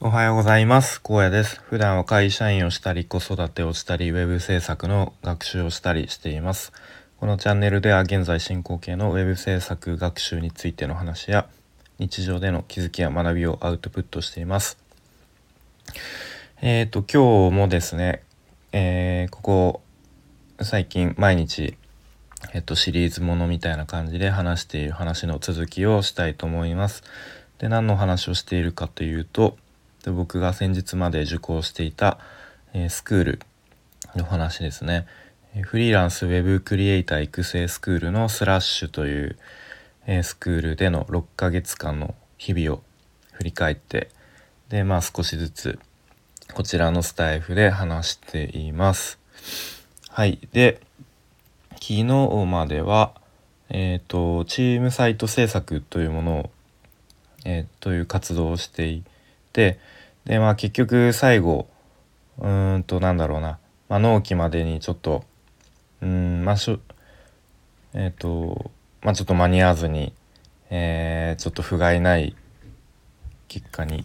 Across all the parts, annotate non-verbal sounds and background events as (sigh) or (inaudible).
おはようございます。荒野です。普段は会社員をしたり子育てをしたりウェブ制作の学習をしたりしています。このチャンネルでは現在進行形のウェブ制作学習についての話や日常での気づきや学びをアウトプットしています。えっ、ー、と今日もですね、えー、ここ最近毎日えっと、シリーズものみたいな感じで話している話の続きをしたいと思います。で何の話をしているかというとで僕が先日まで受講していた、えー、スクールの話ですね。フリーランスウェブクリエイター育成スクールのスラッシュという、えー、スクールでの6ヶ月間の日々を振り返ってでまあ少しずつこちらのスタイフで話しています。はいで昨日までは、えーと、チームサイト制作というものを、えー、という活動をしていてで、まあ、結局最後うんとなんだろうな、まあ、納期までにちょっとうんまあしょえっ、ー、とまあちょっと間に合わずに、えー、ちょっと不甲斐ない結果に、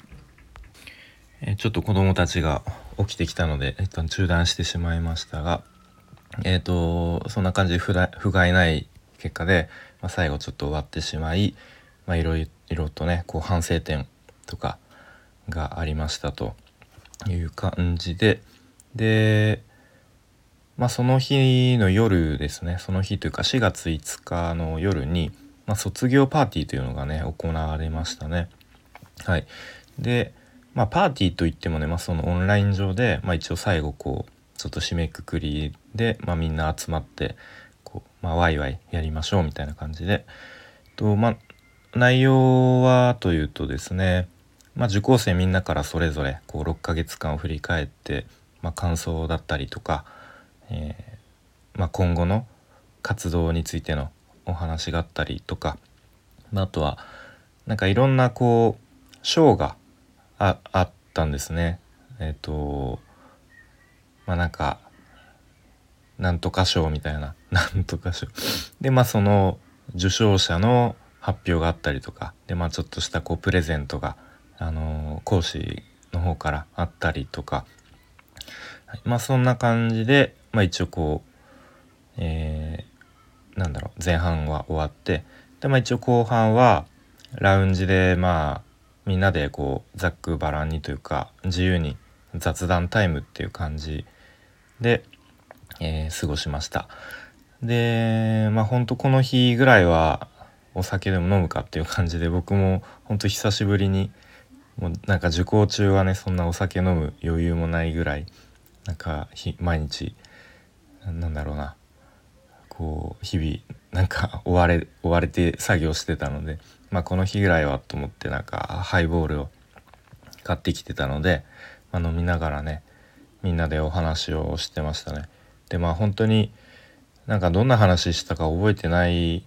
えー、ちょっと子供たちが起きてきたので一旦中断してしまいましたがえっ、ー、とそんな感じで不甲斐ない結果で、まあ、最後ちょっと終わってしまい、まあ、いろいろとねこう反省点とかがありましたという感じで。でまあその日の夜ですね。その日というか4月5日の夜に、まあ、卒業パーティーというのがね行われましたね。はい、でまあパーティーといってもね、まあ、そのオンライン上で、まあ、一応最後こうちょっと締めくくりで、まあ、みんな集まってこう、まあ、ワイワイやりましょうみたいな感じで。と、まあ、内容はというとですね、まあ、受講生みんなからそれぞれこう6ヶ月間を振り返って、まあ、感想だったりとか、えー、まあ、今後の活動についてのお話があったりとか、まあ、とはなんかいろんなこう賞があったんですね。えっ、ー、とまあなんかなんとか賞みたいな (laughs) なんとか賞でまあその受賞者の発表があったりとかでまあちょっとしたこうプレゼントが、あの、講師の方からあったりとか、はい、まあそんな感じで、まあ、一応こう、えー、なんだろう前半は終わってでまあ一応後半はラウンジでまあみんなでこうざっくばらんにというか自由に雑談タイムっていう感じで、えー、過ごしました。でまあほんとこの日ぐらいはお酒でも飲むかっていう感じで僕もほんと久しぶりにもうなんか受講中はねそんなお酒飲む余裕もないぐらいなんか毎日なんだろうなこう日々なんか追われ追われて作業してたのでまあこの日ぐらいはと思ってなんかハイボールを買ってきてたので、まあ、飲みながらねみんなでお話をしてましたね。でまあ本当になんかどんな話したか覚えてない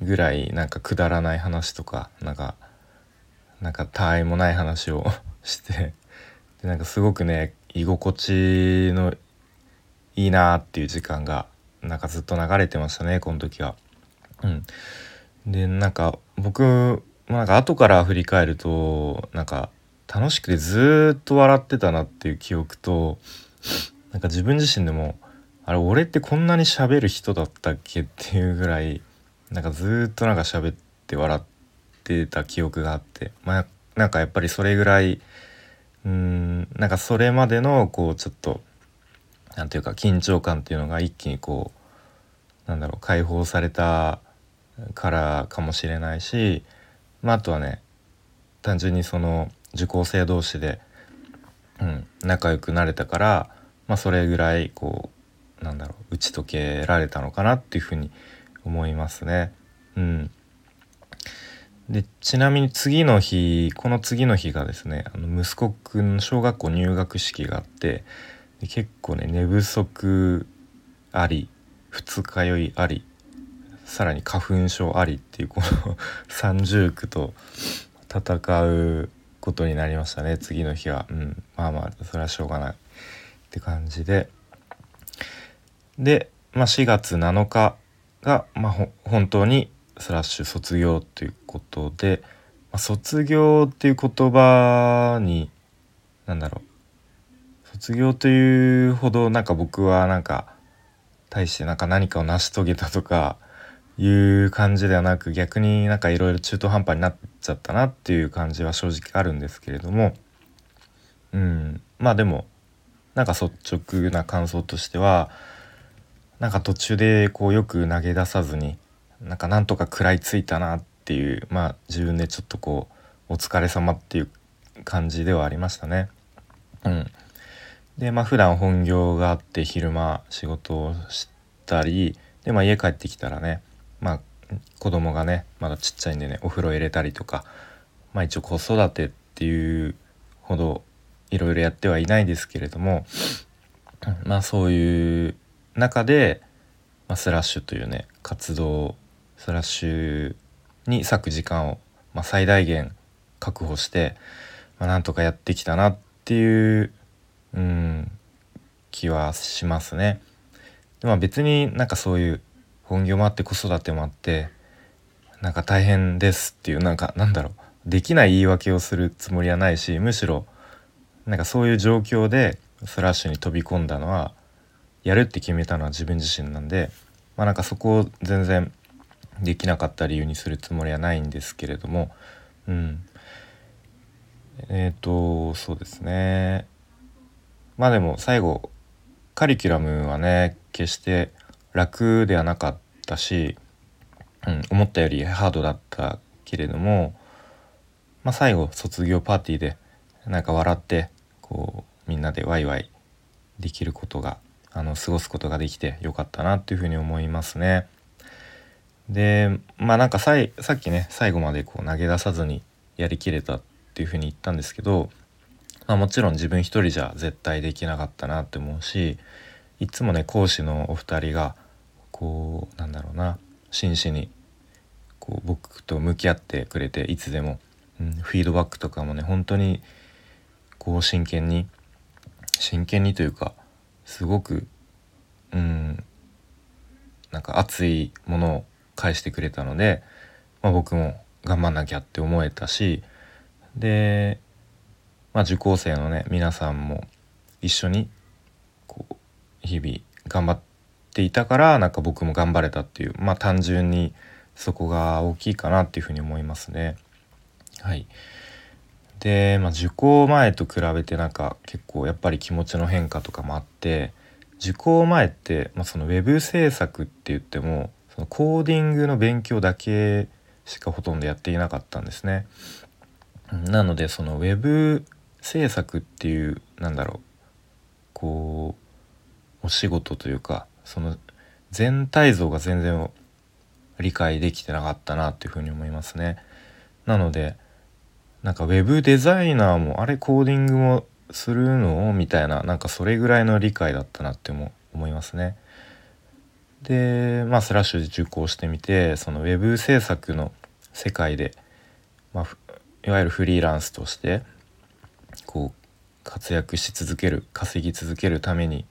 ぐらいなんかくだらない話とかなんかなんか他愛もない話を (laughs) してでなんかすごくね居心地のいいなっていう時間がなんかずっと流れてましたねこの時は。うん、でなんか僕なんか後から振り返るとなんか楽しくてずっと笑ってたなっていう記憶となんか自分自身でもあれ俺ってこんなに喋る人だったっけっていうぐらいなんかずっとなんか喋って笑ってた記憶があってまあなんかやっぱりそれぐらいうーんなんかそれまでのこうちょっと何て言うか緊張感っていうのが一気にこうなんだろう解放されたからかもしれないしまああとはね単純にその受講生同士で、うん、仲良くなれたから、まあ、それぐらいこうなんだろう打ち解けられたのかなっていうふうに思いますね。うん、でちなみに次の日この次の日がですねあの息子くん小学校入学式があって結構ね寝不足あり二日酔いありさらに花粉症ありっていうこの (laughs) 三重苦と戦うことになりましたね次の日は、うん、まあまあそれはしょうがないって感じで。で、まあ、4月7日が、まあ、本当にスラッシュ卒業ということで、まあ、卒業っていう言葉に何だろう。卒業というほどなんか僕はなんか対してなんか何かを成し遂げたとかいう感じではなく逆になんかいろいろ中途半端になっちゃったなっていう感じは正直あるんですけれども。うん。まあでもなんか率直な感想としてはなんか途中でこうよく投げ出さずになんかなんとか食らいついたなっていうまあ自分でちょっとこうお疲れ様っていう感じではありましたね。うん、でまあ普段本業があって昼間仕事をしたりで、まあ、家帰ってきたらねまあ子供がねまだちっちゃいんでねお風呂入れたりとかまあ一応子育てっていうほどいろいろやってはいないですけれどもまあそういう中で、まあ、スラッシュというね活動スラッシュに割く時間を、まあ、最大限確保して、まあ、なんとかやってきたなっていううん気はしますね。でまあ別になんかそういう本業もあって子育てもあってなんか大変ですっていうなんかなんだろうできない言い訳をするつもりはないしむしろなんかそういう状況でスラッシュに飛び込んだのはやるって決めたのは自分自身なんでまあなんかそこを全然できなかった理由にするつもりはないんですけれども。うん。えっ、ー、とそうですね。まあでも最後カリキュラムはね決して楽ではなかったし、うん、思ったよりハードだったけれども、まあ、最後卒業パーティーでなんか笑ってこうみんなでワイワイできることがあの過ごすことができてよかったなっていうふうに思いますね。でまあなんかさいさっきね最後までこう投げ出さずにやりきれたっていうふうに言ったんですけど、まあ、もちろん自分一人じゃ絶対できなかったなって思うしいつもね講師のお二人がこうなんだろうな真摯にこう僕と向き合ってくれていつでも、うん、フィードバックとかもね本当にこう真剣に真剣にというかすごくうんなんか熱いものを返してくれたので、まあ、僕も頑張んなきゃって思えたしで、まあ、受講生のね皆さんも一緒にこう日々頑張っていたからなんか僕も頑張れたっていうまあ単純にそこが大きいかなっていうふうに思いますね。はいで、まあ、受講前と比べてなんか結構やっぱり気持ちの変化とかもあって受講前って、まあ、そのウェブ制作って言ってもそのコーディングの勉強だけしかほとんどやっていなかったんですね。なのでそのウェブ制作っていうなんだろうこうお仕事というかその全体像が全然理解できてなかったなっていうふうに思いますね。なのでなんかウェブデザイナーもあれコーディングもするの？みたいななんかそれぐらいの理解だったなっても思いますね。でまあスラッシュで受講してみてそのウェブ制作の世界で、まあ、いわゆるフリーランスとしてこう活躍し続ける稼ぎ続けるために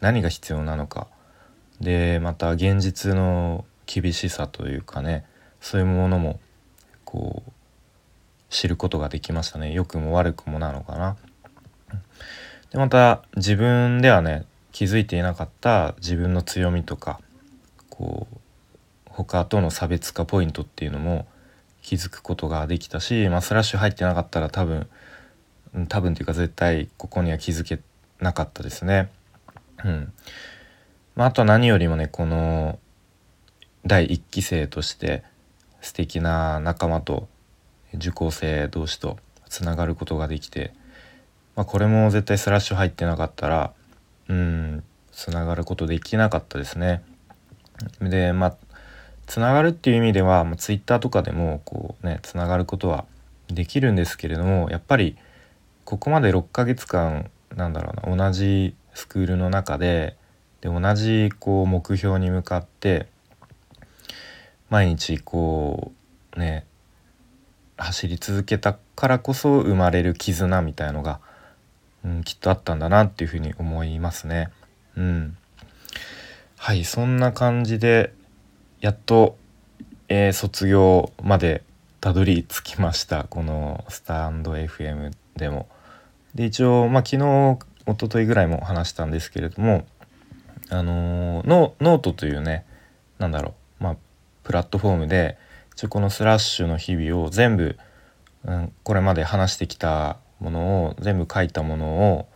何が必要なのかでまた現実の厳しさというかねそういうものもこう知ることができましたね良くも悪くもなのかな。でまた自分ではね気づいていなかった自分の強みとかこう他との差別化ポイントっていうのも気づくことができたし、まあ、スラッシュ入ってなかったら多分多分っていうか絶対ここには気づけなかったですね。うんまあ、あと何よりもねこの第1期生として素敵な仲間と受講生同士とつながることができて、まあ、これも絶対スラッシュ入ってなかったらうんつながることできなかったですね。でまあつながるっていう意味では、まあ、Twitter とかでもこうねつながることはできるんですけれどもやっぱりここまで6ヶ月間なんだろうな同じスクールの中でで同じこう目標に向かって毎日こうね走り続けたからこそ生まれる絆みたいのが、うん、きっとあったんだなっていうふうに思いますね。うん、はいそんな感じでやっと、えー、卒業までたどり着きましたこのスタンド FM でも。で一応、まあ、昨日一昨日ぐらいも話したんですけれどもあのー、ノートというね何だろうまあプラットフォームで一応このスラッシュの日々を全部、うん、これまで話してきたものを全部書いたものを、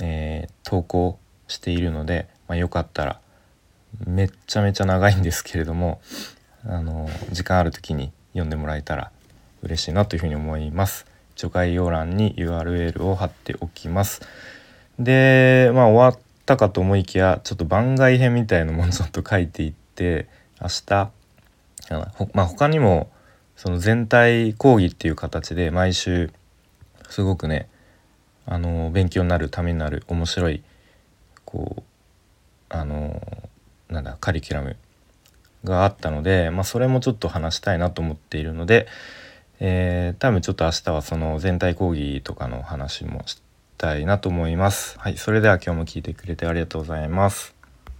えー、投稿しているので、まあ、よかったらめっちゃめちゃ長いんですけれどもあの時間ある時に読んでもらえたら嬉しいなというふうに思います。一応概要欄に URL を貼っておきます。でまあ終わったかと思いきやちょっと番外編みたいなものちょっと書いていって明日まあ他にもその全体講義っていう形で毎週すごくねあの勉強になるためになる面白いこうあのなんだカリキュラムがあったので、まあ、それもちょっと話したいなと思っているので、えー、多分ちょっと明日はその全体講義とかの話もしたいなと思います。はい、それでは今日も聞いてくれてありがとうございます。